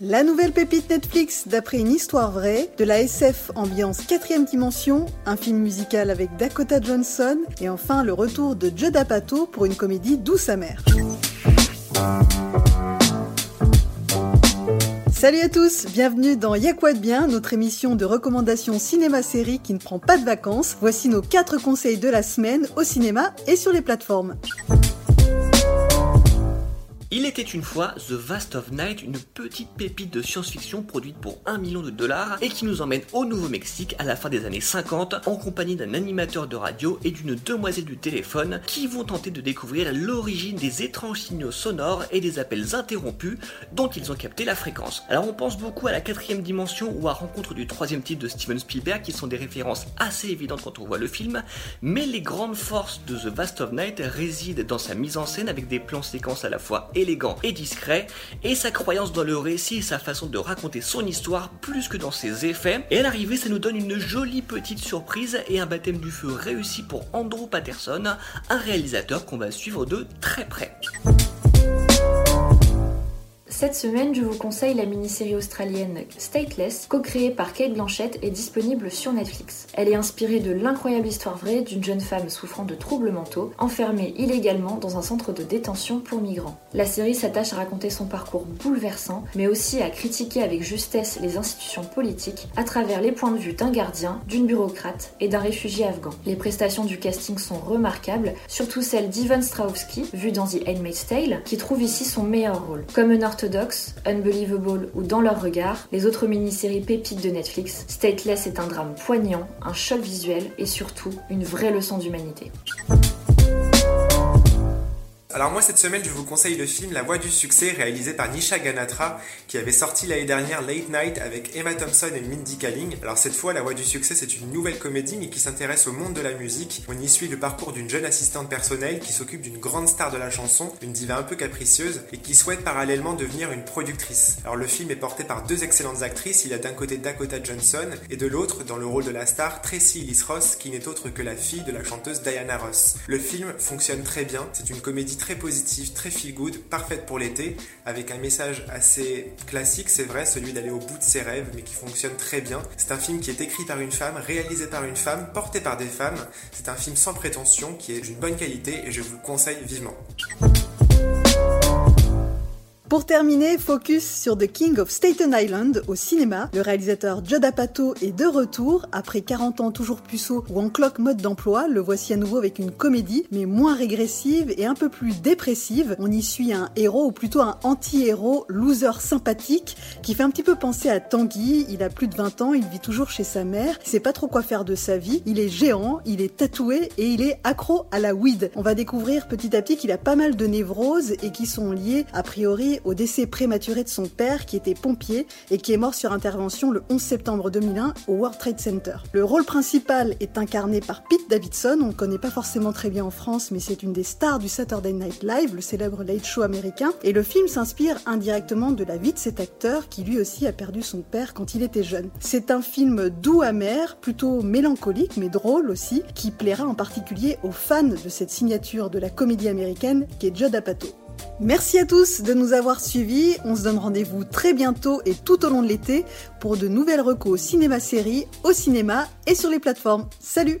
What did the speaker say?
La nouvelle pépite Netflix d'après une histoire vraie, de la SF ambiance quatrième dimension, un film musical avec Dakota Johnson et enfin le retour de Judd Apatow pour une comédie douce amère. Salut à tous, bienvenue dans Y'a quoi de bien, notre émission de recommandations cinéma-série qui ne prend pas de vacances. Voici nos 4 conseils de la semaine au cinéma et sur les plateformes. Il était une fois The Vast of Night, une petite pépite de science-fiction produite pour 1 million de dollars et qui nous emmène au Nouveau-Mexique à la fin des années 50 en compagnie d'un animateur de radio et d'une demoiselle du téléphone qui vont tenter de découvrir l'origine des étranges signaux sonores et des appels interrompus dont ils ont capté la fréquence. Alors on pense beaucoup à la quatrième dimension ou à Rencontre du troisième type de Steven Spielberg qui sont des références assez évidentes quand on voit le film, mais les grandes forces de The Vast of Night résident dans sa mise en scène avec des plans séquences à la fois élégant et discret, et sa croyance dans le récit et sa façon de raconter son histoire plus que dans ses effets. Et à l'arrivée, ça nous donne une jolie petite surprise et un baptême du feu réussi pour Andrew Patterson, un réalisateur qu'on va suivre de très près. Cette semaine, je vous conseille la mini-série australienne Stateless, co-créée par Kate Blanchett et disponible sur Netflix. Elle est inspirée de l'incroyable histoire vraie d'une jeune femme souffrant de troubles mentaux, enfermée illégalement dans un centre de détention pour migrants. La série s'attache à raconter son parcours bouleversant, mais aussi à critiquer avec justesse les institutions politiques à travers les points de vue d'un gardien, d'une bureaucrate et d'un réfugié afghan. Les prestations du casting sont remarquables, surtout celle d'Ivan Strahovski, vu dans The Handmaid's Tale, qui trouve ici son meilleur rôle. Comme un Unbelievable ou Dans leur regard, les autres mini-séries pépites de Netflix, Stateless est un drame poignant, un choc visuel et surtout une vraie leçon d'humanité. Alors moi cette semaine je vous conseille le film La Voix du succès réalisé par Nisha Ganatra qui avait sorti l'année dernière Late Night avec Emma Thompson et Mindy Kaling. Alors cette fois La Voix du succès c'est une nouvelle comédie mais qui s'intéresse au monde de la musique. On y suit le parcours d'une jeune assistante personnelle qui s'occupe d'une grande star de la chanson, une diva un peu capricieuse et qui souhaite parallèlement devenir une productrice. Alors le film est porté par deux excellentes actrices, il y a d'un côté Dakota Johnson et de l'autre dans le rôle de la star Tracy Ellis Ross qui n'est autre que la fille de la chanteuse Diana Ross. Le film fonctionne très bien, c'est une comédie très positive, très feel good, parfaite pour l'été, avec un message assez classique, c'est vrai, celui d'aller au bout de ses rêves, mais qui fonctionne très bien. C'est un film qui est écrit par une femme, réalisé par une femme, porté par des femmes. C'est un film sans prétention, qui est d'une bonne qualité et je vous le conseille vivement. Pour terminer, focus sur The King of Staten Island au cinéma. Le réalisateur Judd Apatow est de retour. Après 40 ans toujours puceau ou en cloque mode d'emploi, le voici à nouveau avec une comédie, mais moins régressive et un peu plus dépressive. On y suit un héros, ou plutôt un anti-héros, loser sympathique, qui fait un petit peu penser à Tanguy. Il a plus de 20 ans, il vit toujours chez sa mère, il sait pas trop quoi faire de sa vie. Il est géant, il est tatoué et il est accro à la weed. On va découvrir petit à petit qu'il a pas mal de névroses et qui sont liées, a priori, au décès prématuré de son père qui était pompier et qui est mort sur intervention le 11 septembre 2001 au World Trade Center. Le rôle principal est incarné par Pete Davidson, on ne connaît pas forcément très bien en France mais c'est une des stars du Saturday Night Live, le célèbre late show américain, et le film s'inspire indirectement de la vie de cet acteur qui lui aussi a perdu son père quand il était jeune. C'est un film doux amer, plutôt mélancolique mais drôle aussi, qui plaira en particulier aux fans de cette signature de la comédie américaine qui est Judd Apatow. Merci à tous de nous avoir suivis. On se donne rendez-vous très bientôt et tout au long de l'été pour de nouvelles recos cinéma-séries au cinéma et sur les plateformes. Salut